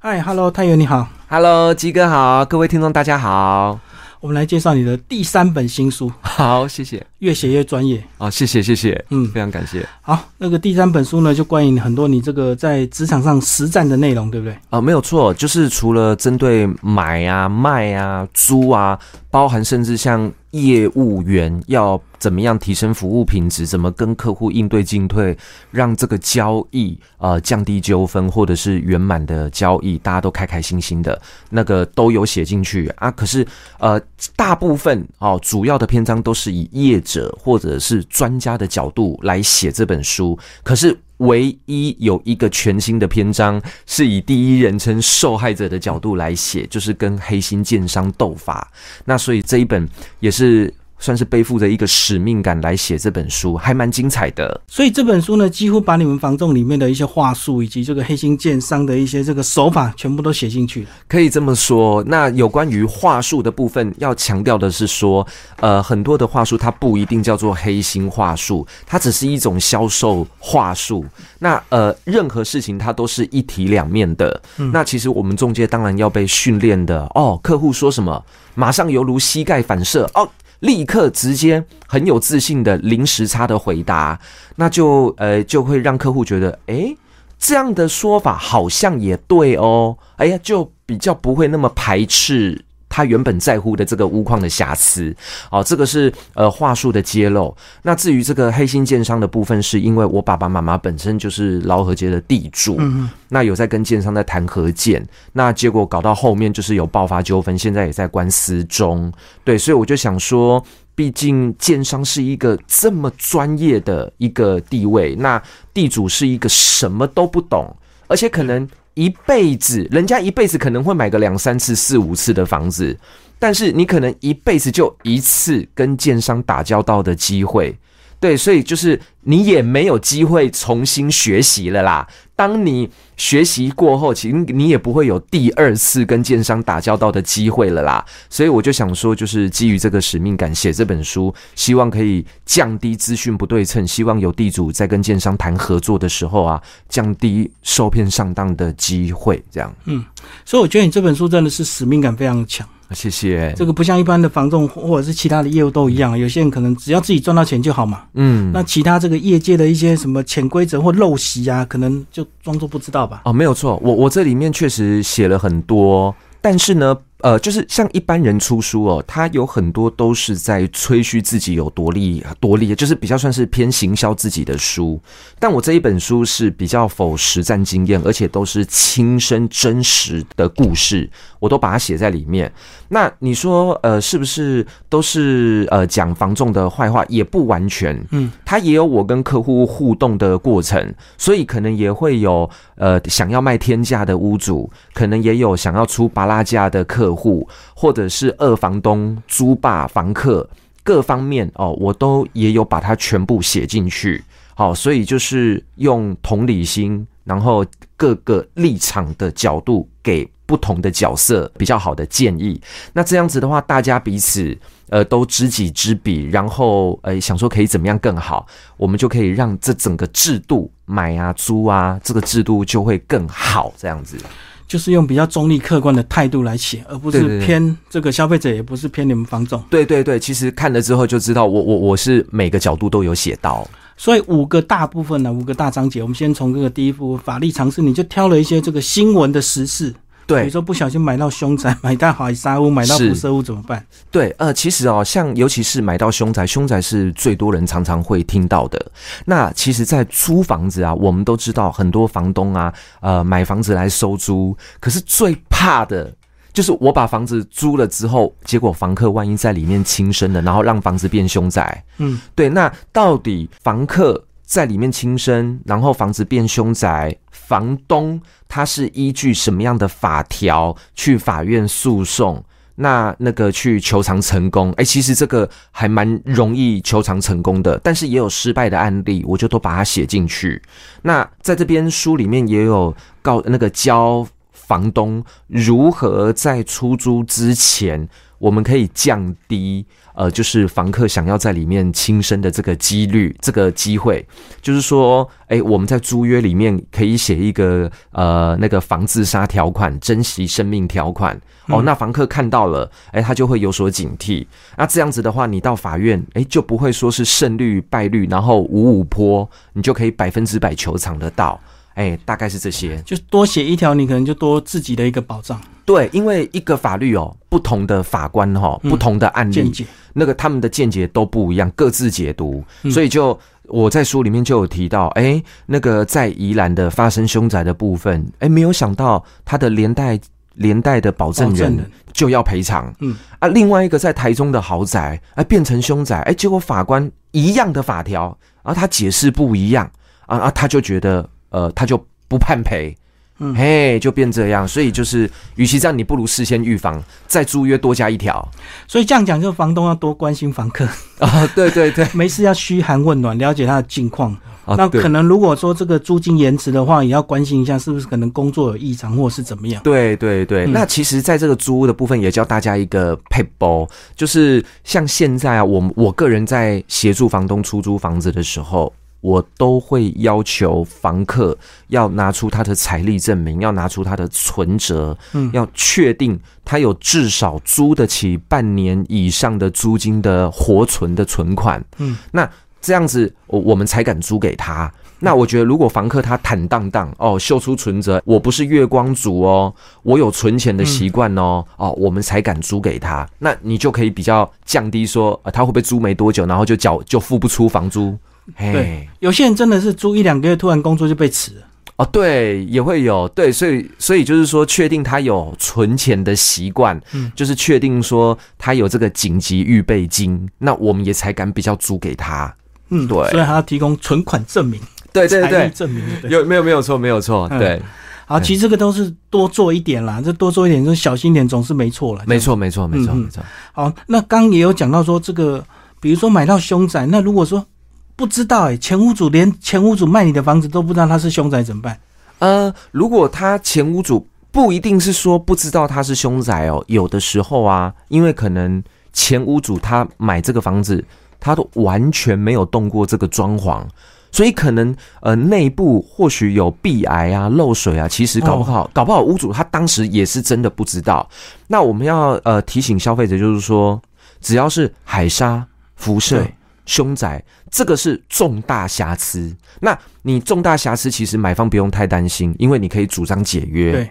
嗨，Hello，太原你好，Hello，鸡哥好，各位听众大家好，我们来介绍你的第三本新书，好，谢谢，越写越专业。哦，谢谢谢谢，嗯非常感谢。好，那个第三本书呢，就关于很多你这个在职场上实战的内容，对不对？啊、没有错，就是除了针对买啊、卖啊、租啊，包含甚至像业务员要怎么样提升服务品质，怎么跟客户应对进退，让这个交易呃降低纠纷，或者是圆满的交易，大家都开开心心的，那个都有写进去啊。可是呃，大部分哦，主要的篇章都是以业者或者是专家的角度来写这本书，可是。唯一有一个全新的篇章是以第一人称受害者的角度来写，就是跟黑心奸商斗法。那所以这一本也是算是背负着一个使命感来写这本书，还蛮精彩的。所以这本书呢，几乎把你们房仲里面的一些话术，以及这个黑心建商的一些这个手法，全部都写进去了。可以这么说。那有关于话术的部分，要强调的是说，呃，很多的话术它不一定叫做黑心话术，它只是一种销售话术。那呃，任何事情它都是一体两面的。那其实我们中介当然要被训练的哦，客户说什么，马上犹如膝盖反射哦。立刻直接很有自信的零时差的回答，那就呃就会让客户觉得，诶，这样的说法好像也对哦，哎呀，就比较不会那么排斥。他原本在乎的这个钨矿的瑕疵。哦，这个是呃话术的揭露。那至于这个黑心建商的部分，是因为我爸爸妈妈本身就是劳合街的地主，嗯那有在跟建商在谈合建，那结果搞到后面就是有爆发纠纷，现在也在官司中。对，所以我就想说。毕竟建商是一个这么专业的一个地位，那地主是一个什么都不懂，而且可能一辈子，人家一辈子可能会买个两三次、四五次的房子，但是你可能一辈子就一次跟建商打交道的机会，对，所以就是你也没有机会重新学习了啦。当你学习过后，其实你也不会有第二次跟建商打交道的机会了啦。所以我就想说，就是基于这个使命感写这本书，希望可以降低资讯不对称，希望有地主在跟建商谈合作的时候啊，降低受骗上当的机会。这样，嗯所以我觉得你这本书真的是使命感非常强。谢谢。这个不像一般的房仲或者是其他的业务都一样，有些人可能只要自己赚到钱就好嘛。嗯，那其他这个业界的一些什么潜规则或陋习啊，可能就装作不知道吧。哦，没有错，我我这里面确实写了很多，但是呢，呃，就是像一般人出书哦，他有很多都是在吹嘘自己有多厉多厉害，就是比较算是偏行销自己的书。但我这一本书是比较否实战经验，而且都是亲身真实的故事，我都把它写在里面。那你说，呃，是不是都是呃讲房仲的坏话？也不完全，嗯，他也有我跟客户互动的过程，所以可能也会有呃想要卖天价的屋主，可能也有想要出拔拉价的客客户，或者是二房东租霸房客，各方面哦，我都也有把它全部写进去。好，所以就是用同理心，然后各个立场的角度给不同的角色比较好的建议。那这样子的话，大家彼此呃都知己知彼，然后呃想说可以怎么样更好，我们就可以让这整个制度买啊租啊这个制度就会更好，这样子。就是用比较中立客观的态度来写，而不是偏这个消费者，也不是偏你们房总。对对对，其实看了之后就知道我，我我是每个角度都有写到。所以五个大部分呢，五个大章节，我们先从这个第一部法律常识，你就挑了一些这个新闻的时事，比如说不小心买到凶宅、买到海沙屋、买到是辐射屋怎么办？对，呃，其实哦，像尤其是买到凶宅，凶宅是最多人常常会听到的。那其实，在租房子啊，我们都知道很多房东啊，呃，买房子来收租，可是最怕的。就是我把房子租了之后，结果房客万一在里面轻生了，然后让房子变凶宅。嗯，对，那到底房客在里面轻生，然后房子变凶宅，房东他是依据什么样的法条去法院诉讼？那那个去求偿成功，哎、其实这个还蛮容易求偿成功的，但是也有失败的案例，我就都把它写进去。那在这边书里面也有告那个教房东如何在出租之前我们可以降低呃，就是房客想要在里面轻生的这个几率，这个机会，就是说，哎，我们在租约里面可以写一个呃那个防自杀条款、珍惜生命条款哦，那房客看到了，哎，他就会有所警惕。那这样子的话，你到法院，哎，就不会说是胜率败率，然后五五坡，你就可以百分之百求偿得到。哎，大概是这些，就多写一条，你可能就多自己的一个保障。对，因为一个法律哦，不同的法官哈，不同的案例，那个他们的见解都不一样，各自解读。所以就我在书里面就有提到，哎，那个在宜兰的发生凶宅的部分，哎，没有想到他的连带连带的保证人就要赔偿。嗯啊，另外一个在台中的豪宅，哎，变成凶宅，哎，结果法官一样的法条，然后他解释不一样，啊啊，他就觉得。呃，他就不判赔，嗯，嘿，就变这样，所以就是，与其这样，你不如事先预防，再租约多加一条。所以这样讲，就房东要多关心房客啊，对对对，没事要嘘寒问暖，了解他的近况。那可能如果说这个租金延迟的话，也要关心一下，是不是可能工作有异常，或是怎么样？对对对，那其实，在这个租屋的部分，也教大家一个配包，就是像现在啊，我我个人在协助房东出租房子的时候。我都会要求房客要拿出他的财力证明，要拿出他的存折，嗯，要确定他有至少租得起半年以上的租金的活存的存款，嗯，那这样子我我们才敢租给他。那我觉得，如果房客他坦荡荡哦，秀出存折，我不是月光族哦，我有存钱的习惯哦，哦，我们才敢租给他。那你就可以比较降低说，他会不会租没多久，然后就缴就付不出房租。对，有些人真的是租一两个月，突然工作就被辞了。哦，对，也会有，对，所以，所以就是说，确定他有存钱的习惯，嗯，就是确定说他有这个紧急预备金，那我们也才敢比较租给他。嗯，对，所以他要提供存款证明，对对对，证明有没有没有错没有错，对。好，其实这个都是多做一点啦，这多做一点，就小心点，总是没错了。没错，没错，没错，没错。好，那刚也有讲到说，这个比如说买到凶宅，那如果说。不知道哎，前屋主连前屋主卖你的房子都不知道他是凶宅怎么办？呃，如果他前屋主不一定是说不知道他是凶宅哦，有的时候啊，因为可能前屋主他买这个房子，他都完全没有动过这个装潢，所以可能呃内部或许有壁癌啊、漏水啊，其实搞不好搞不好屋主他当时也是真的不知道。那我们要呃提醒消费者，就是说只要是海沙辐射。凶宅，这个是重大瑕疵。那你重大瑕疵，其实买方不用太担心，因为你可以主张解约。对。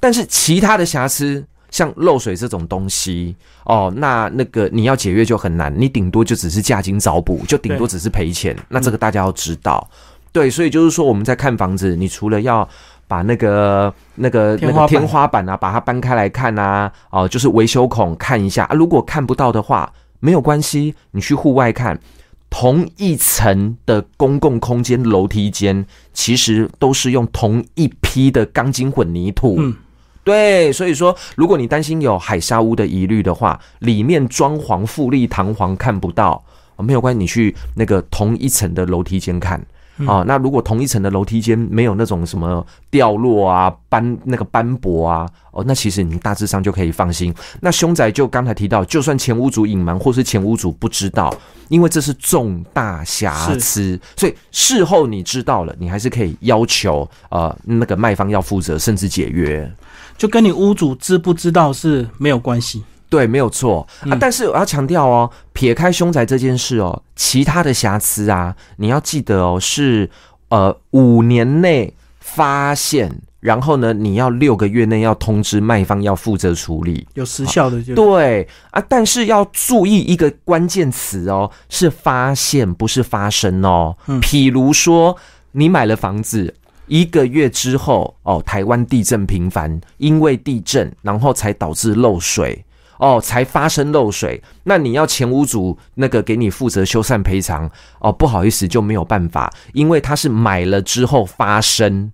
但是其他的瑕疵，像漏水这种东西，哦，那那个你要解约就很难，你顶多就只是价金找补，就顶多只是赔钱。那这个大家要知道。对，所以就是说我们在看房子，你除了要把那个那个那个天花板啊，把它搬开来看啊，哦，就是维修孔看一下啊。如果看不到的话。没有关系，你去户外看，同一层的公共空间楼梯间，其实都是用同一批的钢筋混凝土。嗯，对，所以说，如果你担心有海沙屋的疑虑的话，里面装潢富丽堂皇看不到，没有关系，你去那个同一层的楼梯间看。啊，那如果同一层的楼梯间没有那种什么掉落啊、斑那个斑驳啊，哦，那其实你大致上就可以放心。那凶宅就刚才提到，就算前屋主隐瞒或是前屋主不知道，因为这是重大瑕疵，所以事后你知道了，你还是可以要求呃那个卖方要负责，甚至解约，就跟你屋主知不知道是没有关系。对，没有错啊。但是我要强调哦，撇开凶宅这件事哦，其他的瑕疵啊，你要记得哦，是呃五年内发现，然后呢，你要六个月内要通知卖方要负责处理，有时效的就对啊。但是要注意一个关键词哦，是发现，不是发生哦。嗯，譬如说你买了房子一个月之后哦，台湾地震频繁，因为地震然后才导致漏水。哦，才发生漏水，那你要前屋主那个给你负责修缮赔偿哦，不好意思就没有办法，因为他是买了之后发生。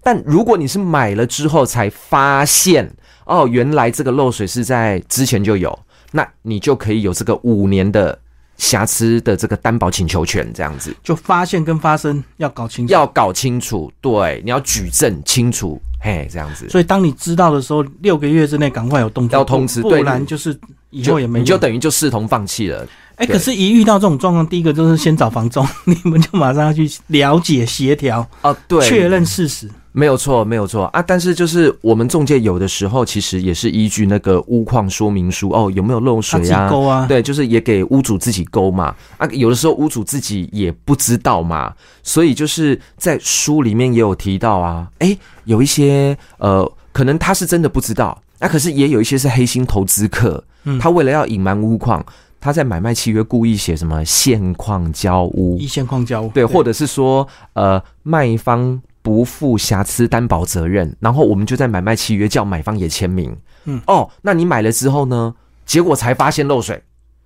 但如果你是买了之后才发现，哦，原来这个漏水是在之前就有，那你就可以有这个五年的瑕疵的这个担保请求权，这样子。就发现跟发生要搞清楚，要搞清楚，对，你要举证清楚。嘿，这样子。所以当你知道的时候，六个月之内赶快有动作，要通知，不然就是以后也没用你就等于就视同放弃了。哎、对可是，一遇到这种状况，第一个就是先找房仲，你们就马上要去了解、协调、哦，对，确认事实。没有错，没有错啊！但是就是我们中介有的时候其实也是依据那个屋况说明书哦，有没有漏水啊？勾啊，对，就是也给屋主自己勾嘛啊，有的时候屋主自己也不知道嘛，所以就是在书里面也有提到啊，哎，有一些呃，可能他是真的不知道，那、可是也有一些是黑心投资客，嗯他为了要隐瞒屋况，他在买卖契约故意写什么现况交屋一，线框交屋对，或者是说呃卖方。不负瑕疵担保责任，然后我们就在买卖契约叫买方也签名。嗯，哦，那你买了之后呢？结果才发现漏水，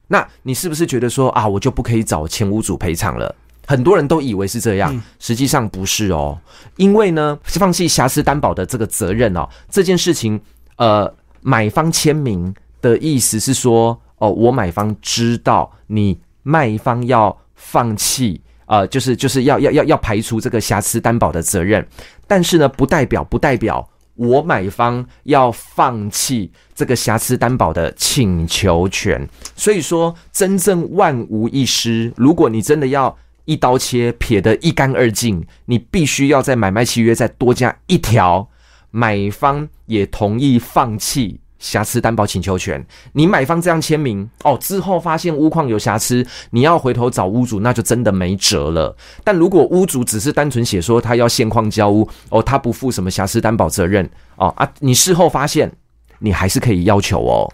那你是不是觉得说啊，我就不可以找前屋主赔偿了？很多人都以为是这样，嗯实际上不是哦。因为呢，放弃瑕疵担保的这个责任哦，这件事情，呃，买方签名的意思是说，哦，我买方知道你卖方要放弃。呃，就是就是要要要要排除这个瑕疵担保的责任，但是呢，不代表不代表我买方要放弃这个瑕疵担保的请求权。所以说，真正万无一失。如果你真的要一刀切撇得一干二净，你必须要在买卖契约再多加一条，买方也同意放弃。瑕疵担保请求权，你买方这样签名哦，之后发现屋况有瑕疵，你要回头找屋主，那就真的没辙了。但如果屋主只是单纯写说他要现况交屋，哦，他不负什么瑕疵担保责任，哦啊，你事后发现，你还是可以要求哦。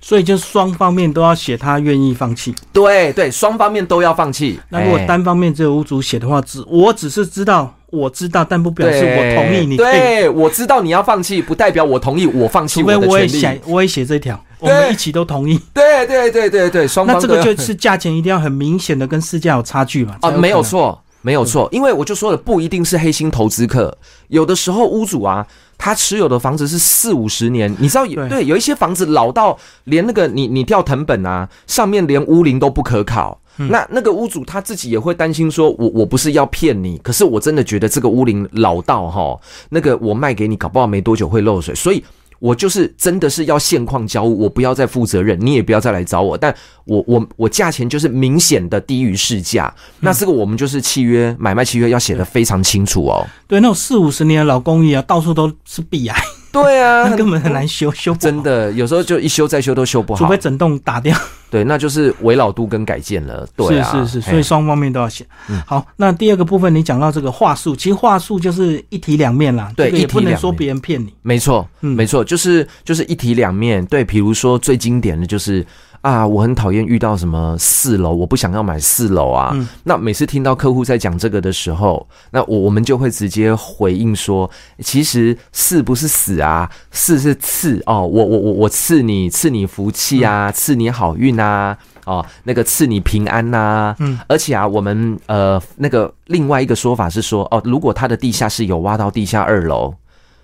所以就双方面都要写他愿意放弃。对对，双方面都要放弃。那如果哎单方面只有屋主写的话，只我只是知道，我知道，但不表示我同意你。对，我知道你要放弃，不代表我同意我放弃的权利。我也写，我也写这条，我们一起都同意。对对对对对，双方那这个就是价钱一定要很明显的跟市价有差距嘛？啊，没有能。错，没有错，因为我就说了，不一定是黑心投资客，有的时候屋主啊，他持有的房子是四五十年，你知道有对对有一些房子老到连那个你你掉藤本啊，上面连屋龄都不可考。嗯。那那个屋主他自己也会担心说我，我不是要骗你，可是我真的觉得这个屋龄老到哈，那个我卖给你，搞不好没多久会漏水，所以我就是真的是要现况交屋，我不要再负责任，你也不要再来找我，但我我我价钱就是明显的低于市价，那这个我们就是契约买卖契约要写的非常清楚哦。对，那种四五十年的老公寓啊，到处都是壁癌，对啊 那根本很难修，修不好真，的有时候就一修再修都修不好除非，整栋打掉。对，那就是围老度跟改建了。对啊，是是是，所以双方面都要想嗯。好，那第二个部分你讲到这个话术，其实话术就是一体两面啦，对这个也不能一体两面说别人骗你。没错，嗯没错，就是就是一体两面。对，比如说最经典的就是啊，我很讨厌遇到什么四楼，我不想要买四楼啊。嗯那每次听到客户在讲这个的时候，那我我们就会直接回应说，其实四不是死啊，四是赐哦，我我我我赐你赐你福气嗯啊，赐你好运啊。哦，那个赐你平安呐、嗯，而且啊，我们呃那个另外一个说法是说，哦，如果它的地下室有挖到地下二楼，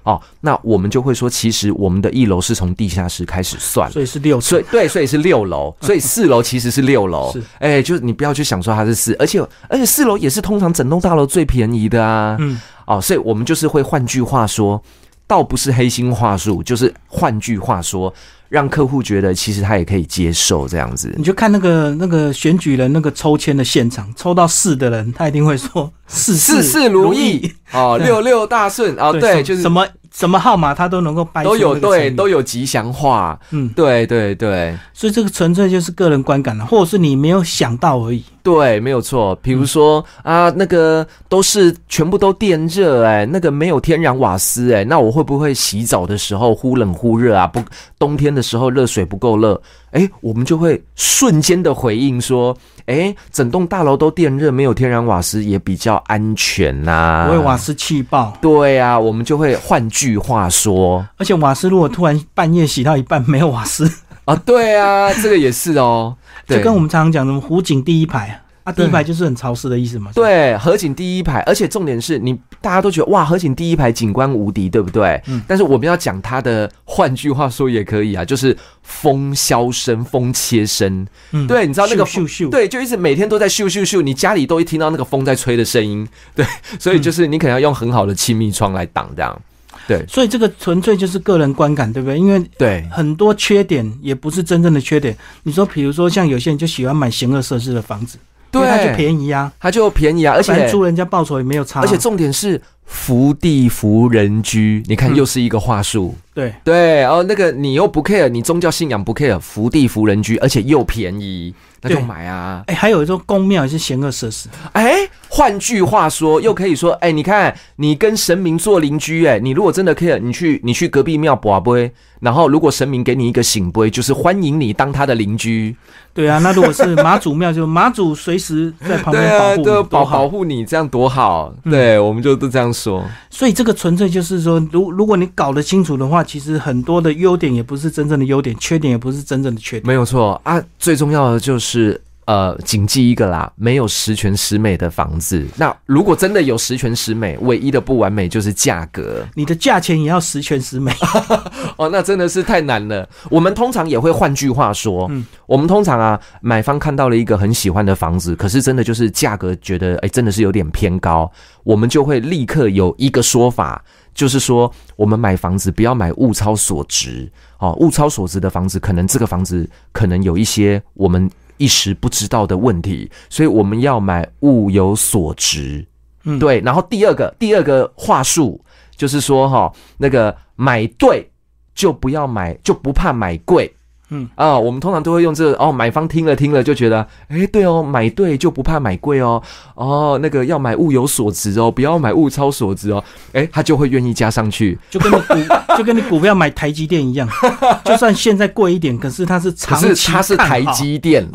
哦，那我们就会说，其实我们的一楼是从地下室开始算，所以是六所以对，所以是六楼，所以四楼其实是六楼。是，哎，就是你不要去想说它是四，而且而且四楼也是通常整栋大楼最便宜的啊，嗯，哦，所以我们就是会换句话说，倒不是黑心话术，就是换句话说，让客户觉得其实他也可以接受这样子你。就看那个那个选举人那个抽签的现场，抽到四的人，他一定会说事事事如意。哦，六六大顺哦，对，就是什么什么号码他都能够掰都有对都有吉祥话，嗯，对对对所以这个纯粹就是个人观感了，或者是你没有想到而已。对，没有错。比如说啊，那个都是全部都电热哎，那个没有天然瓦斯哎，那我会不会洗澡的时候忽冷忽热啊？不，冬天的时候热水不够热，哎，我们就会瞬间的回应说，哎，整栋大楼都电热，没有天然瓦斯也比较安全呐、不会瓦斯气爆，对啊，我们就会换句话说。而且瓦斯如果突然半夜洗到一半没有瓦斯，啊，对啊，这个也是哦，对 就跟我们常常讲的湖景第一排啊，啊，第一排就是很潮湿的意思嘛。对，河景第一排，而且重点是你大家都觉得哇，河景第一排景观无敌，对不对？嗯但是我们要讲它的，换句话说也可以啊，就是风箫声、风切声。嗯，对，你知道那个咻咻咻，对，就一直每天都在咻咻咻，你家里都一听到那个风在吹的声音。对，所嗯以就是你可能要用很好的亲密窗来挡这样。对所以这个纯粹就是个人观感，对不对？因为对很多缺点也不是真正的缺点。你说，比如说像有些人就喜欢买险恶设施的房子，因为它就对，便宜啊，它就便宜啊，而且租人家报酬也没有差啊、而且重点是福地福人居，你看嗯。又是一个话术。对。对，哦，那个你又不 care，你宗教信仰不 care，福地福人居，而且又便宜，那就对买啊。哎，还有一种公庙也是闲恶设施，哎，换句话说，又可以说，哎，你看你跟神明做邻居，哎，你如果真的 care，你去你去隔壁庙卜杯，然后如果神明给你一个醒杯，就是欢迎你当他的邻居，对啊。那如果是妈祖庙，就妈祖随时在旁边保护保保护你，这样多好。嗯对，我们就都这样说。所以这个纯粹就是说，如如果你搞得清楚的话，其实很多的优点也不是真正的优点，缺点也不是真正的缺点。没有错啊，最重要的就是呃，谨记一个啦，没有十全十美的房子。那如果真的有十全十美，唯一的不完美就是价格你的价钱也要十全十美。哦，那真的是太难了。我们通常也会换句话说，嗯我们通常啊，买方看到了一个很喜欢的房子，可是真的就是价格觉得哎，真的是有点偏高，我们就会立刻有一个说法。就是说，我们买房子不要买物超所值哦，物超所值的房子，可能这个房子可能有一些我们一时不知道的问题，所以我们要买物有所值。嗯对。然后第二个第二个话术就是说哈、那个买对就不要买，就不怕买贵。嗯啊，我们通常都会用这个哦，买方听了听了就觉得，哎，对哦，买对就不怕买贵哦，哦，那个要买物有所值哦，不要买物超所值哦，哎，他就会愿意加上去。就跟你股 就跟你股票买台积电一样，就算现在贵一点，可是它是长期它是台积电，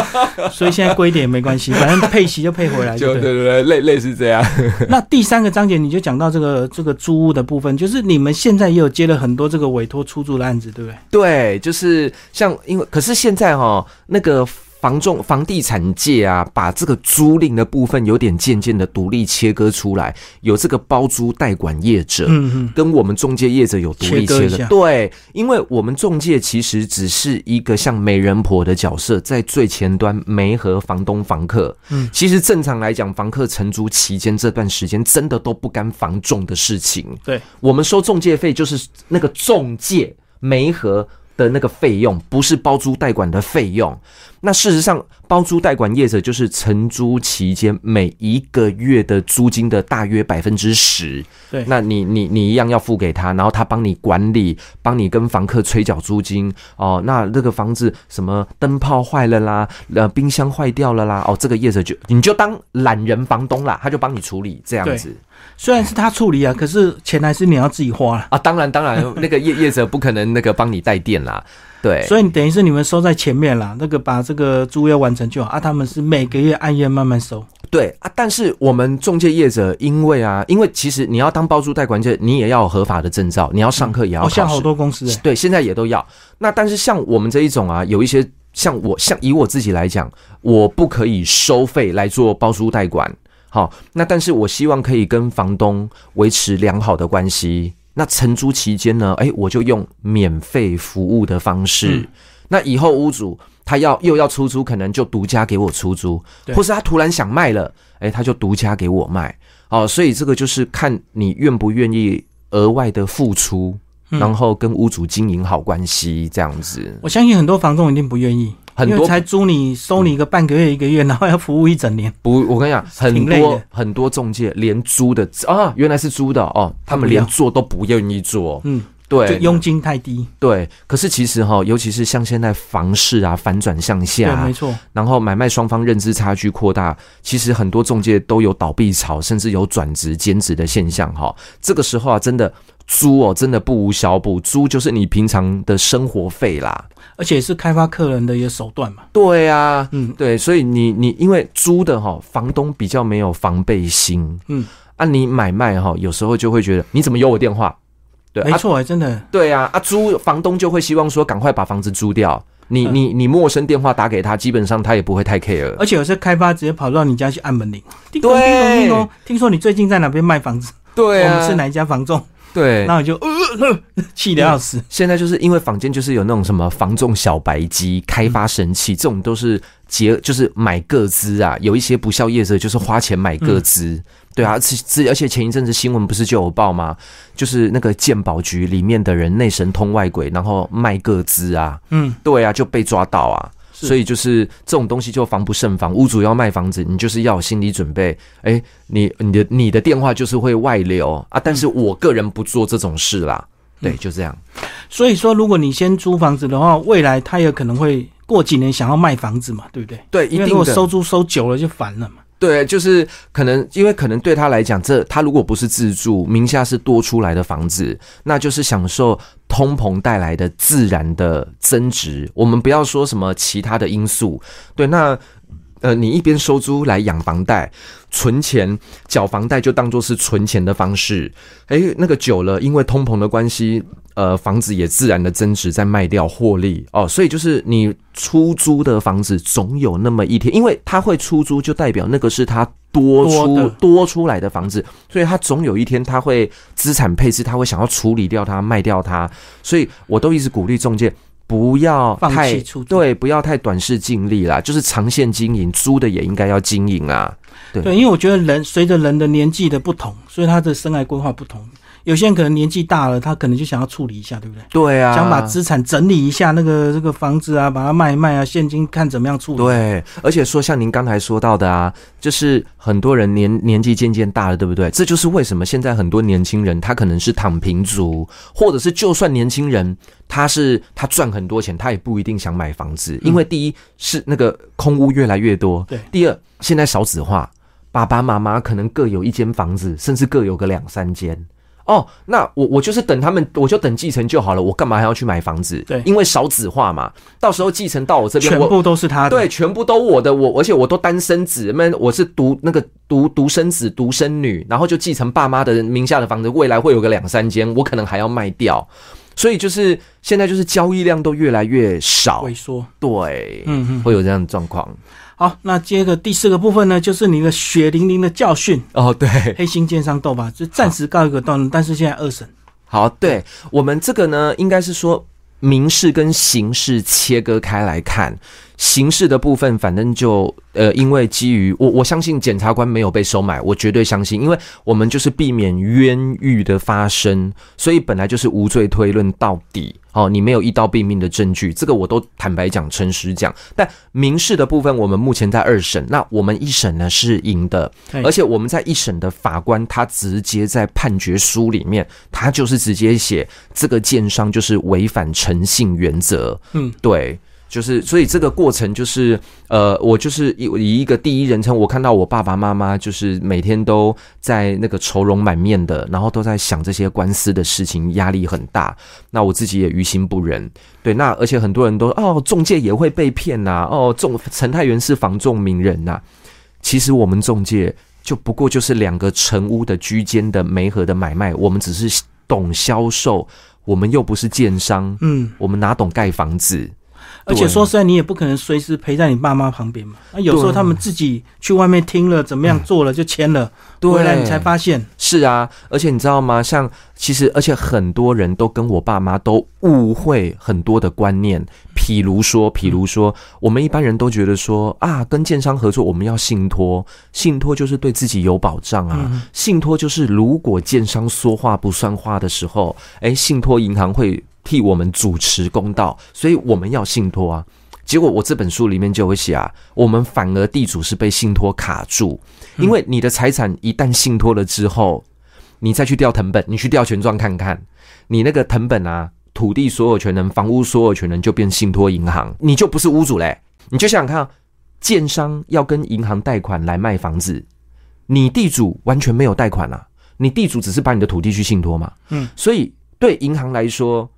所以现在贵一点也没关系，反正配息就配回来就。对对对，类类似这样。那第三个章节你就讲到这个这个租屋的部分，就是你们现在也有接了很多这个委托出租的案子，对不对？对，就是像因为，可是现在哈、那个房仲房地产界啊，把这个租赁的部分有点渐渐的独立切割出来，有这个包租代管业者。嗯嗯，跟我们中介业者有独立切割，切割对，因为我们中介其实只是一个像媒人婆的角色，在最前端媒和房东房客。嗯其实正常来讲，房客承租期间这段时间真的都不干房仲的事情。对，我们收中介费就是那个中介媒合的那个费用，不是包租代管的费用。那事实上，包租代管业者就是承租期间每一个月的租金的大约百分之十。对那你你你一样要付给他，然后他帮你管理，帮你跟房客催缴租金哦。那这个房子什么灯泡坏了啦，呃，冰箱坏掉了啦，哦，这个业者就你就当懒人房东啦，他就帮你处理这样子。虽然是他处理啊，可是钱还是你要自己花了。啊，当然当然，那个业业者不可能那个帮你带电啦，对，所以你等于是你们收在前面啦，那个把这个租约完成就好啊。他们是每个月按月慢慢收，对啊，但是我们中介业者，因为啊，因为其实你要当包租代管者，你也要有合法的证照，你要上课也要哦，考试，像好多公司、欸，对，现在也都要。那但是像我们这一种啊，有一些像我像以我自己来讲，我不可以收费来做包租代管。好，那但是我希望可以跟房东维持良好的关系。那承租期间呢，哎，我就用免费服务的方式。嗯那以后屋主他要又要出租，可能就独家给我出租，或是他突然想卖了，哎，他就独家给我卖。哦，所以这个就是看你愿不愿意额外的付出。嗯然后跟屋主经营好关系，这样子我相信很多房东一定不愿意，很多才租你收你一个半个月一个月，然后要服务一整年。不，我跟你讲，很多很多中介连租的啊，原来是租的哦，他们连做都不愿意做，嗯，对，就佣金太低。对。可是其实哈、尤其是像现在房市啊反转向对，下没，错。然后买卖双方认知差距扩大，其实很多中介都有倒闭潮，甚至有转职兼职的现象哈、这个时候啊，真的租哦，真的不无小补，租就是你平常的生活费啦。而且是开发客人的一个手段嘛。对啊，嗯，对，所以你你因为租的哈，房东比较没有防备心，嗯，啊，你买卖哈，有时候就会觉得你怎么有我电话？对，啊，没错、欸，真的。对啊，啊，租房东就会希望说赶快把房子租掉。你嗯你你陌生电话打给他，基本上他也不会太 care。而且有些开发直接跑到你家去按门铃，叮咚对叮咚叮咚，听说你最近在哪边卖房子？对啊，我们是哪一家房仲？对然，后你就呃呃 气得要死。现在就是因为坊间就是有那种什么防重小白机、开发神器，这种都是结就是买个资啊，有一些不孝业者就是花钱买个资，对啊，而且而且前一阵子新闻不是就有报吗？就是那个鉴宝局里面的人内神通外鬼，然后卖个资啊，嗯，对啊，就被抓到啊。是所以就是这种东西就防不胜防，屋主要卖房子，你就是要有心理准备。哎，你你的你的电话就是会外流啊，但是我个人不做这种事啦。对，就这样。所以说，如果你先租房子的话，未来他也可能会过几年想要卖房子嘛，对不对？对，一因为如。果收租收久了就烦了嘛。对，就是可能，因为可能对他来讲，这他如果不是自住，名下是多出来的房子，那就是享受通膨带来的自然的增值。我们不要说什么其他的因素，对，那呃，你一边收租来养房贷，存钱缴房贷就当做是存钱的方式，诶，那个久了，因为通膨的关系，呃，房子也自然的增值，再卖掉获利。哦，所以就是你出租的房子总有那么一天，因为它会出租，就代表那个是他多出多多出来的房子，所以他总有一天他会资产配置，他会想要处理掉它，卖掉它，所以我都一直鼓励中介。不要太对，不要太短视尽力啦，就是长线经营，租的也应该要经营啊。对对，因为我觉得人随着人的年纪的不同，所以他的生涯规划不同。有些人可能年纪大了，他可能就想要处理一下，对不对？对啊，想把资产整理一下，那个这个房子啊，把它卖一卖啊，现金看怎么样处理。对，而且说像您刚才说到的啊，就是很多人年年纪渐渐大了，对不对？这就是为什么现在很多年轻人他可能是躺平族，或者是就算年轻人他是他赚很多钱，他也不一定想买房子，因为第一是那个空屋越来越多，对第二现在少子化，爸爸妈妈可能各有一间房子，甚至各有个两三间。哦，那我我就是等他们，我就等继承就好了，我干嘛还要去买房子？对因为少子化嘛，到时候继承到我这边，全部都是他的。对，全部都我的，我而且我都单身子，们我是独那个独独生子、独生女，然后就继承爸妈的名下的房子，未来会有个两三间，我可能还要卖掉，所以就是现在就是交易量都越来越少，萎缩。对，嗯嗯。会有这样的状况。好，那接着第四个部分呢，就是你的血淋淋的教训。哦，对，黑心奸商斗吧就暂时告一个段落，但是现在二审。好，对我们这个呢，应该是说民事跟刑事切割开来看。刑事的部分，反正就呃，因为基于我我相信检察官没有被收买，我绝对相信，因为我们就是避免冤狱的发生，所以本来就是无罪推论到底。哦，你没有一刀毙命的证据，这个我都坦白讲、诚实讲。但民事的部分，我们目前在二审，那我们一审呢是赢的，而且我们在一审的法官他直接在判决书里面，他就是直接写这个建商就是违反诚信原则。嗯，对。就是，所以这个过程就是，呃，我就是以以一个第一人称，我看到我爸爸妈妈就是每天都在那个愁容满面的，然后都在想这些官司的事情，压力很大。那我自己也于心不忍。对，那而且很多人都哦，中介也会被骗呐、哦，中陈太元是房仲名人呐、其实我们中介就不过就是两个成屋的居间的媒合的买卖，我们只是懂销售，我们又不是建商，嗯，我们哪懂盖房子？而且说实在，你也不可能随时陪在你爸妈旁边嘛。那有时候他们自己去外面听了怎么样做了就签了，对回来你才发现。是啊，而且你知道吗？像其实，而且很多人都跟我爸妈都误会很多的观念，譬如说，譬如说，我们一般人都觉得说啊，跟建商合作我们要信托，信托就是对自己有保障啊，嗯信托就是如果建商说话不算话的时候，哎，信托银行会替我们主持公道，所以我们要信托啊。结果我这本书里面就会写啊，我们反而地主是被信托卡住，因为你的财产一旦信托了之后，你再去调藤本，你去调权状看看，你那个藤本啊，土地所有权人、房屋所有权人就变信托银行，你就不是屋主嘞。你就想想看啊，建商要跟银行贷款来卖房子，你地主完全没有贷款啊，你地主只是把你的土地去信托嘛。嗯，所以对银行来说，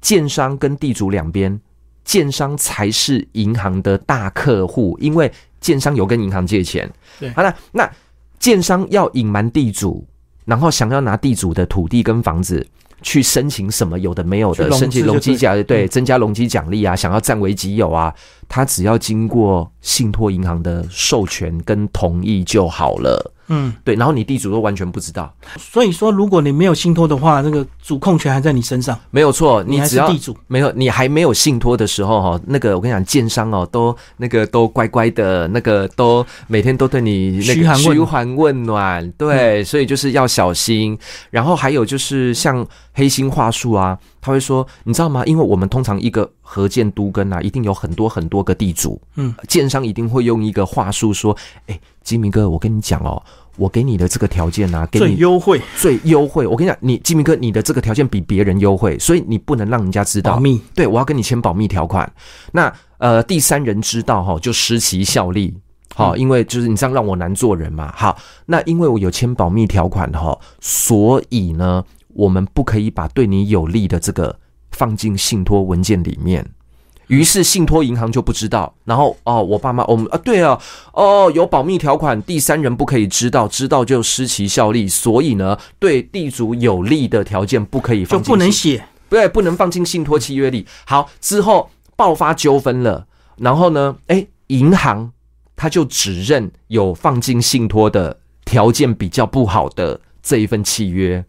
建商跟地主两边，建商才是银行的大客户，因为建商有跟银行借钱。对好了，那建商要隐瞒地主，然后想要拿地主的土地跟房子。去申请什么有的没有的，申请容积奖，对，嗯增加容积奖励啊，想要占为己有啊，他只要经过信托银行的授权跟同意就好了。嗯，对，然后你地主都完全不知道，所以说，如果你没有信托的话，那个主控权还在你身上，没有错，你还只要是地主。没有，你还没有信托的时候哈，那个我跟你讲，建商哦，都那个都乖乖的，那个都每天都对你那个嘘寒问嘘寒问暖，对，所以就是要小心。然后还有就是像黑心话术啊，他会说，你知道吗？因为我们通常一个合建都跟啊，一定有很多很多个地主，嗯，建商一定会用一个话术说，哎，金明哥，我跟你讲哦。我给你的这个条件啊，给最你优惠最优惠。我跟你讲，你金明哥，你的这个条件比别人优惠，所以你不能让人家知道保。密，对，我要跟你签保密条款。那呃，第三人知道哈，就失其效力。好，因为就是你这样让我难做人嘛。好，那因为我有签保密条款哈，所以呢，我们不可以把对你有利的这个放进信托文件里面。于是信托银行就不知道，然后哦，我爸妈，我们啊，对啊，哦，有保密条款，第三人不可以知道，知道就失其效力，所以呢，对地主有利的条件不可以就放进不能信写。对，不能放进信托契约里。好，之后爆发纠纷了，然后呢，哎，银行他就指认有放进信托的条件比较不好的这一份契约，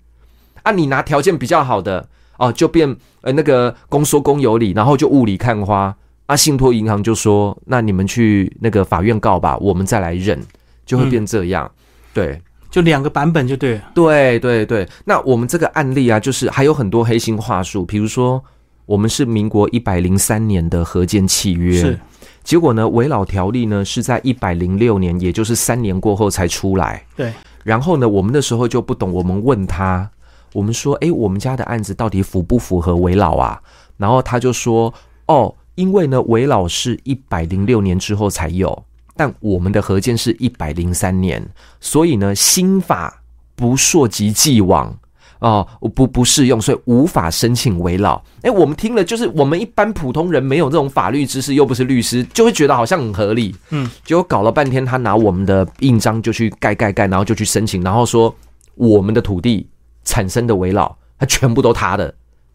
啊，你拿条件比较好的哦，就变呃那个公说公有理，然后就雾里看花。啊，信托银行就说，那你们去那个法院告吧，我们再来认，就会变这样。对，就两个版本就对了。对对对，那我们这个案例啊，就是还有很多黑心话术，比如说我们是民国一百零三年的合建契约，是，结果呢，围老条例呢是在一百零六年，也就是三年过后才出来。对，然后呢，我们那时候就不懂，我们问他，我们说，诶，我们家的案子到底符不符合围老啊？然后他就说，哦，因为呢，围老是一百零六年之后才有，但我们的合建是一百零三年，所以呢，新法不溯及既往。哦，不不适用，所以无法申请围老。哎，我们听了，就是我们一般普通人没有这种法律知识，又不是律师，就会觉得好像很合理。嗯，结果搞了半天，他拿我们的印章就去盖盖盖，然后就去申请，然后说我们的土地产生的围绕，它全部都他的，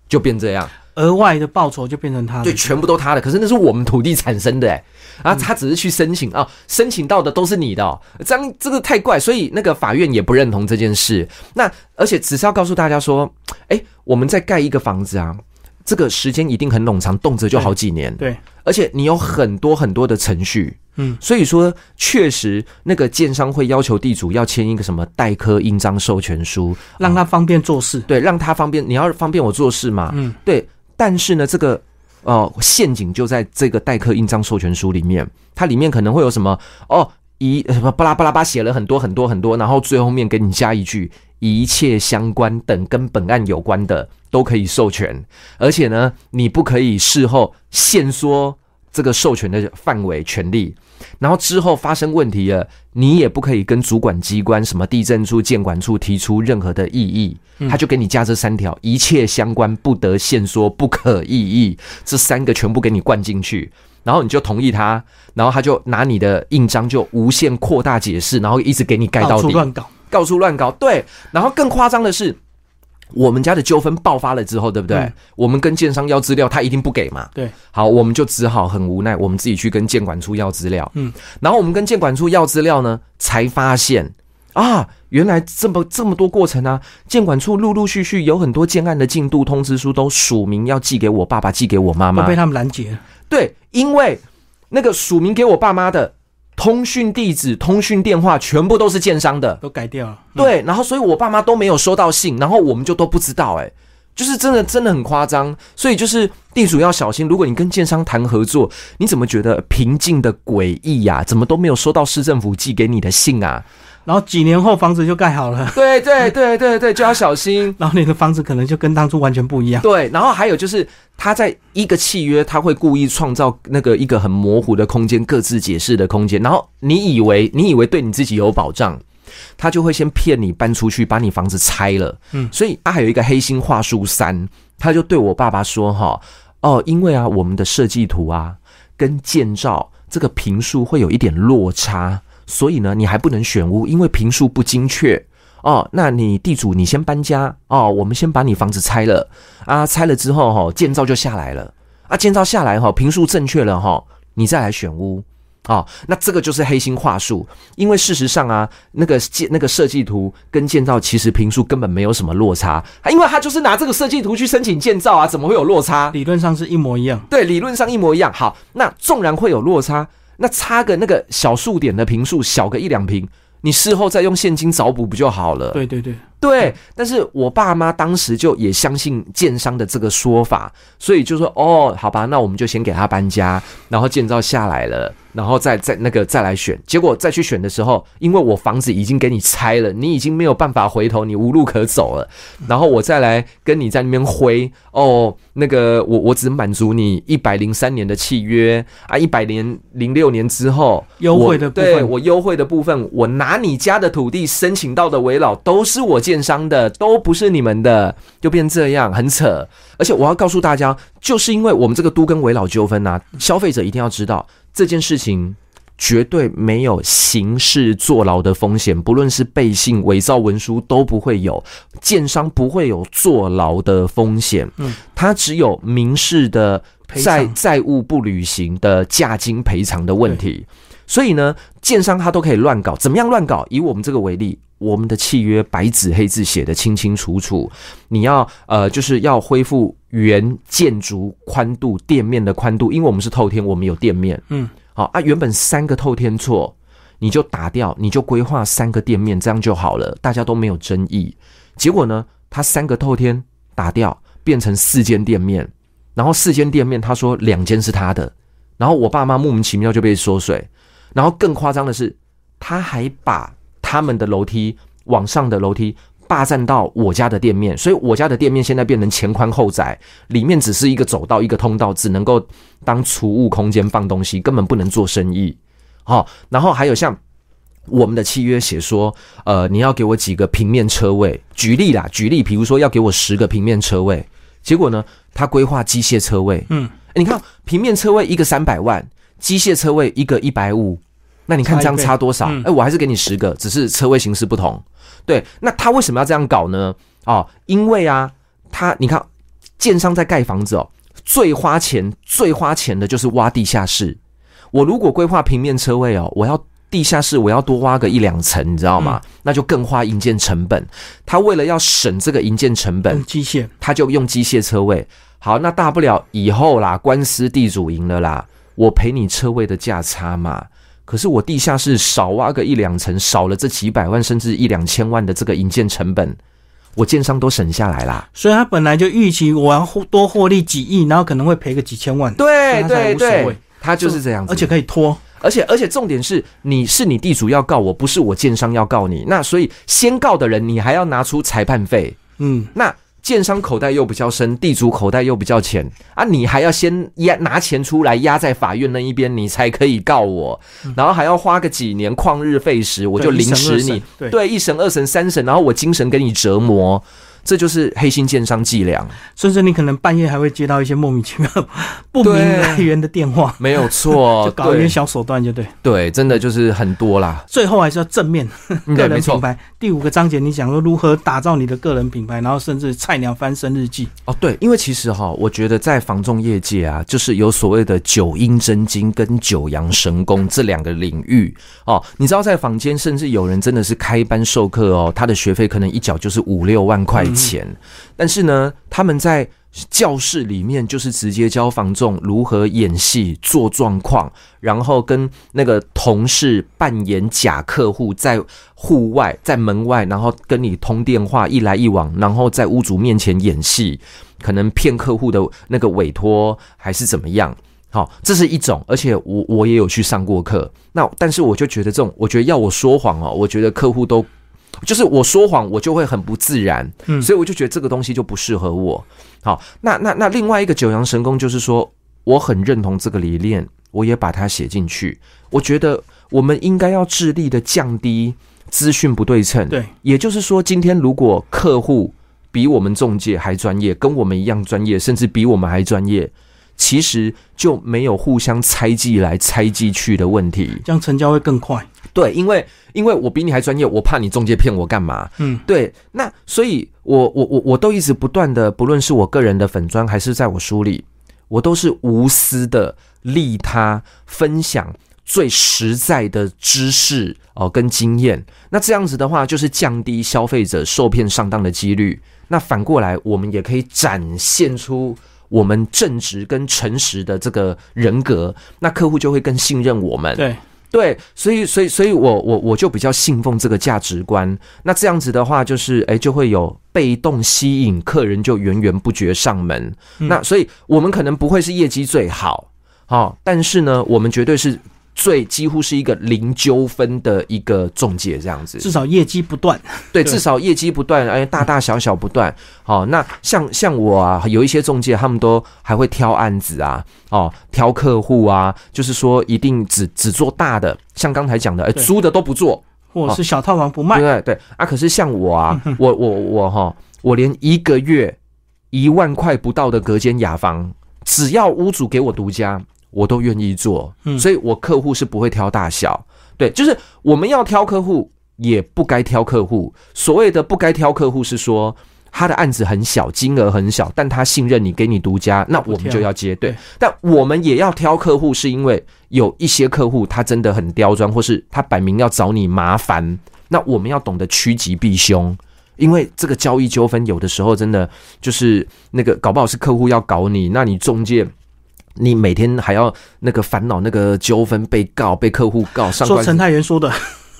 就变这样。额外的报酬就变成他的。对，全部都他的。可是那是我们土地产生的，哎，啊，他只是去申请啊，申请到的都是你的、哦，这样这个太怪，所以那个法院也不认同这件事。那而且只是要告诉大家说，哎，我们在盖一个房子啊，这个时间一定很冗长，动辄就好几年，对，而且你有很多很多的程序。嗯，所以说，确实那个建商会要求地主要签一个什么代科印章授权书，让他方便做事。对，让他方便，你要方便我做事嘛，嗯，对。但是呢，这个呃陷阱就在这个代科印章授权书里面，它里面可能会有什么哦，一什么巴拉巴拉巴写了很多很多很多，然后最后面给你加一句，一切相关等跟本案有关的都可以授权，而且呢，你不可以事后限缩这个授权的范围权利。然后之后发生问题了，你也不可以跟主管机关什么地震处、建管处提出任何的异议，他就给你加这三条：一切相关不得限缩、不可异议，这三个全部给你灌进去，然后你就同意他，然后他就拿你的印章就无限扩大解释，然后一直给你盖到到底，处乱搞。到处乱搞。对，然后更夸张的是。我们家的纠纷爆发了之后，对不对？嗯我们跟建商要资料，他一定不给嘛。对，好，我们就只好很无奈，我们自己去跟建管处要资料。嗯，然后我们跟建管处要资料呢，才发现啊，原来这么这么多过程啊，建管处陆陆续续有很多建案的进度通知书都署名要寄给我爸爸，寄给我妈妈都被。他们拦截。对，因为那个署名给我爸妈的通讯地址、通讯电话全部都是建商的。都改掉了。嗯，对，然后所以我爸妈都没有收到信，然后我们就都不知道、哎，就是真的真的很夸张，所以就是地主要小心，如果你跟建商谈合作，你怎么觉得平静的诡异呀？怎么都没有收到市政府寄给你的信啊？然后几年后房子就盖好了，对对对对对，就要小心。然后你的房子可能就跟当初完全不一样。对，然后还有就是他在一个契约，他会故意创造那个一个很模糊的空间，各自解释的空间，然后你以为你以为对你自己有保障。他就会先骗你搬出去，把你房子拆了。嗯所以他还有一个黑心话术三，他就对我爸爸说：“哈，哦，因为啊，我们的设计图啊跟建造这个平数会有一点落差，所以呢，你还不能选屋，因为平数不精确。”哦，那你地主你先搬家哦，我们先把你房子拆了啊，拆了之后哈、建造就下来了啊，建造下来哈、平数正确了哈、你再来选屋。哦，那这个就是黑心话术，因为事实上啊，那个建那个设计图跟建造其实平数根本没有什么落差，因为他就是拿这个设计图去申请建造啊，怎么会有落差？理论上是一模一样。对，理论上一模一样。好，那纵然会有落差，那差个那个小数点的平数小个一两平，你事后再用现金找补不就好了？对对对。对，但是我爸妈当时就也相信建商的这个说法，所以就说哦，好吧，那我们就先给他搬家，然后建造下来了。然后再再那个再来选，结果再去选的时候，因为我房子已经给你拆了，你已经没有办法回头，你无路可走了。然后我再来跟你在那边挥哦，那个我我只满足你一百零三年的契约啊，一百年零六年之后优惠的部分，对我优惠的部分，我拿你家的土地申请到的围老都是我建商的，都不是你们的，就变这样很扯。而且我要告诉大家，就是因为我们这个都跟围老纠纷啊，消费者一定要知道。这件事情绝对没有刑事坐牢的风险，不论是背信、伪造文书都不会有，建商不会有坐牢的风险。嗯，他只有民事的债债务不履行的价金赔偿的问题。所以呢，建商他都可以乱搞，怎么样乱搞？以我们这个为例，我们的契约白纸黑字写的清清楚楚，你要呃就是要恢复。原建筑宽度、店面的宽度，因为我们是透天，我们有店面。嗯，好啊，原本三个透天错，你就打掉，你就规划三个店面，这样就好了，大家都没有争议。结果呢，他三个透天打掉，变成四间店面，然后四间店面，他说两间是他的，然后我爸妈莫名其妙就被缩水，然后更夸张的是，他还把他们的楼梯往上的楼梯。霸占到我家的店面，所以我家的店面现在变成前宽后窄，里面只是一个走道，一个通道，只能够当储物空间放东西，根本不能做生意。好，然后还有像我们的契约写说，呃，你要给我几个平面车位，举例啦，举例，比如说要给我十个平面车位，结果呢，他规划机械车位，嗯，你看平面车位一个三百万，机械车位一个一百五，那你看这样差多少？哎，我还是给你十个，只是车位形式不同。对，那他为什么要这样搞呢？哦，因为啊，他你看，建商在盖房子哦，最花钱、最花钱的就是挖地下室。我如果规划平面车位哦，我要地下室，我要多挖个一两层，你知道吗？那就更花营建成本。他为了要省这个营建成本，机械，他就用机械车位。好，那大不了以后啦，官司地主赢了啦，我赔你车位的价差嘛。可是我地下室少挖个一两层，少了这几百万甚至一两千万的这个营建成本，我建商都省下来啦。所以他本来就预期我要多获利几亿，然后可能会赔个几千万。对对对，他就是这样子，而且可以拖，而且而且重点是你是你地主要告我，不是我建商要告你。那所以先告的人，你还要拿出裁判费。嗯，那。建商口袋又比较深，地主口袋又比较浅啊！你还要先压拿钱出来压在法院那一边，你才可以告我，然后还要花个几年旷日费时，我就凌迟你，对，一审、二审、三审，然后我精神给你折磨。这就是黑心奸商伎俩，甚至你可能半夜还会接到一些莫名其妙、不明来源的电话，没有错，就搞一点小手段，就对，对，真的就是很多啦。最后还是要正面 个人品牌。第五个章节，你讲说如何打造你的个人品牌，然后甚至菜鸟翻身日记。哦，对，因为其实哈，我觉得在房仲业界啊，就是有所谓的九阴真经跟九阳神功这两个领域哦。你知道，在房间甚至有人真的是开班授课哦，他的学费可能一缴就是五六万块。钱，但是呢，他们在教室里面就是直接教房仲如何演戏、做状况，然后跟那个同事扮演假客户，在户外、在门外，然后跟你通电话，一来一往，然后在屋主面前演戏，可能骗客户的那个委托还是怎么样？好，这是一种，而且我我也有去上过课。那但是我就觉得这种，我觉得要我说谎哦，我觉得客户都。就是我说谎，我就会很不自然，嗯，所以我就觉得这个东西就不适合我。好，那那那另外一个九阳神功就是说，我很认同这个理念，我也把它写进去。我觉得我们应该要致力的降低资讯不对称，对，也就是说，今天如果客户比我们中介还专业，跟我们一样专业，甚至比我们还专业，其实就没有互相猜忌来猜忌去的问题，这样成交会更快。对，因为因为我比你还专业，我怕你中介骗我干嘛？嗯，对，那所以，我我我我都一直不断的，不论是我个人的粉砖，还是在我书里，我都是无私的利他分享最实在的知识哦跟经验。那这样子的话，就是降低消费者受骗上当的几率。那反过来，我们也可以展现出我们正直跟诚实的这个人格，那客户就会更信任我们。对对，所以所以所以我我我就比较信奉这个价值观。那这样子的话，就是哎，就会有被动吸引客人，就源源不绝上门。那所以我们可能不会是业绩最好，好，但是呢，我们绝对是。最几乎是一个零纠纷的一个中介这样子，至少业绩不断。对，至少业绩不断，哎，大大小小不断。好，那像像我啊，有一些中介，他们都还会挑案子啊，哦，挑客户啊，就是说一定只只做大的，像刚才讲的，哎，租的都不做，或者是小套房不卖。对对啊，可是像我啊，我我我哈，我连一个月一万块不到的隔间雅房，只要屋主给我独家。我都愿意做，所以我客户是不会挑大小，对，就是我们要挑客户，也不该挑客户。所谓的不该挑客户，是说他的案子很小，金额很小，但他信任你，给你独家，那我们就要接。对，但我们也要挑客户，是因为有一些客户他真的很刁钻，或是他摆明要找你麻烦，那我们要懂得趋吉避凶，因为这个交易纠纷有的时候真的就是那个搞不好是客户要搞你，那你中介。你每天还要那个烦恼那个纠纷，被告被客户告上。说陈太元说的。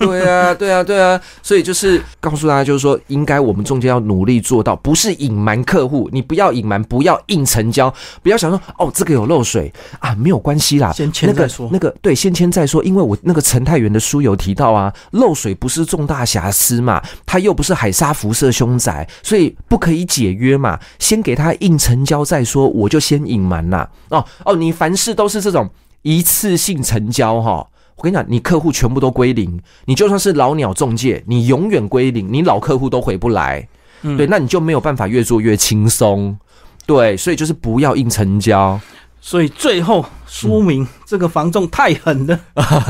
对啊，对啊，对啊，所以就是告诉大家，就是说，应该我们中间要努力做到，不是隐瞒客户，你不要隐瞒，不要硬成交，不要想说哦，这个有漏水啊，没有关系啦，先签再说。那个对，先签再说，因为我那个陈太元的书有提到啊，漏水不是重大瑕疵嘛，他又不是海沙辐射凶宅，所以不可以解约嘛，先给他硬成交再说，我就先隐瞒啦。哦哦，你凡事都是这种一次性成交哈。我跟你讲，你客户全部都归零，你就算是老鸟中介，你永远归零，你老客户都回不来，对，那你就没有办法越做越轻松，对，所以就是不要硬成交。所以最后说明这个房仲太狠了，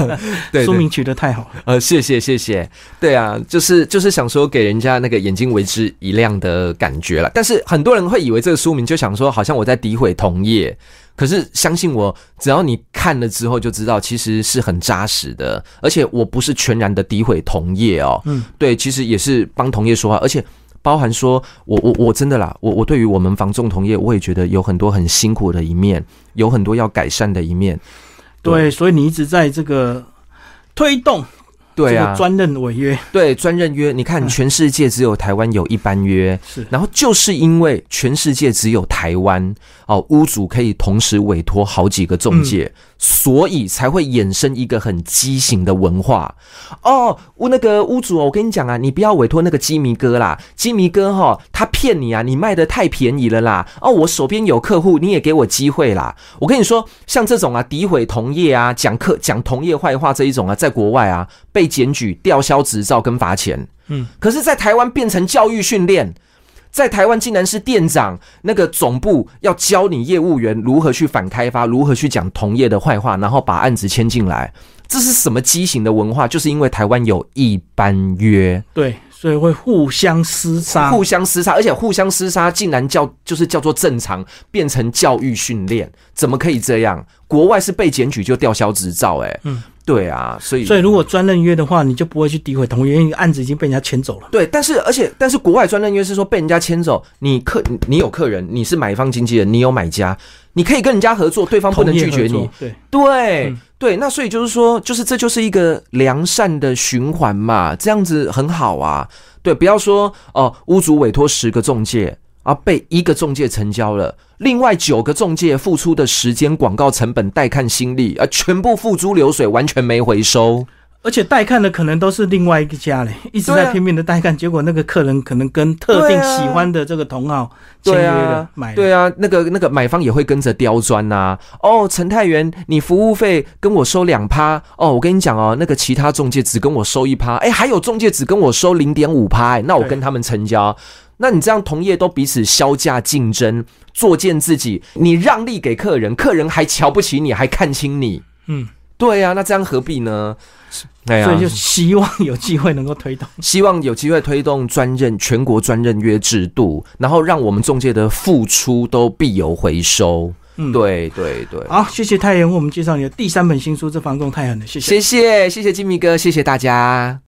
说明取得太好了。呃，谢谢谢谢，对啊，就是就是想说给人家那个眼睛为之一亮的感觉了。但是很多人会以为这个书名就想说，好像我在诋毁同业。可是相信我，只要你看了之后就知道，其实是很扎实的。而且我不是全然的诋毁同业哦，嗯，对，其实也是帮同业说话，而且包含说我我我真的啦，我我对于我们防重同业，我也觉得有很多很辛苦的一面，有很多要改善的一面。对，所以你一直在这个推动。对啊，专任违约，对专任约，你看全世界只有台湾有一般约，是，然后就是因为全世界只有台湾哦，屋主可以同时委托好几个中介，所以才会衍生一个很畸形的文化哦。屋那个屋主，我跟你讲啊，你不要委托那个基迷哥啦，基迷哥哈，他骗你啊，你卖的太便宜了啦。哦，我手边有客户，你也给我机会啦。我跟你说，像这种啊，诋毁同业啊，讲客讲同业坏话这一种啊，在国外啊被。被检举、吊销执照跟罚钱，嗯，可是，在台湾变成教育训练，在台湾竟然是店长那个总部要教你业务员如何去反开发，如何去讲同业的坏话，然后把案子签进来，这是什么畸形的文化？就是因为台湾有一般约，对，所以会互相厮杀，互相厮杀，而且互相厮杀竟然叫就是叫做正常，变成教育训练，怎么可以这样？国外是被检举就吊销执照，哎，嗯。对啊，所以所以如果专任约的话，你就不会去诋毁同业，因为案子已经被人家牵走了。对，但是而且但是国外专任约是说被人家牵走，你客你有客人，你是买方经纪人，你有买家，你可以跟人家合作，对方不能拒绝你。对对对，那所以就是说，就是这就是一个良善的循环嘛，这样子很好啊。对，不要说哦，屋主委托十个中介。啊，被一个中介成交了，另外九个中介付出的时间、广告成本、带看心力，啊，全部付诸流水，完全没回收。而且带看的可能都是另外一个家嘞，一直在拼命的带看，结果那个客人可能跟特定喜欢的这个同号签约了买。对啊，那个那个买方也会跟着刁钻呐。哦，陈太元，你服务费跟我收两趴。哦，我跟你讲哦，那个其他中介只跟我收一趴。哎，还有中介只跟我收零点五趴。那我跟他们成交。那你这样同业都彼此销价竞争，作践自己，你让利给客人，客人还瞧不起你，还看轻你，嗯，对呀，那这样何必呢？所以就希望有机会能够推动，希望有机会推动专任全国专任约制度，然后让我们中介的付出都必有回收。嗯，。对对对，好，谢谢太阳为我们介绍你的第三本新书《这房仲太狠了》，谢谢。谢谢谢谢金米哥，谢谢大家。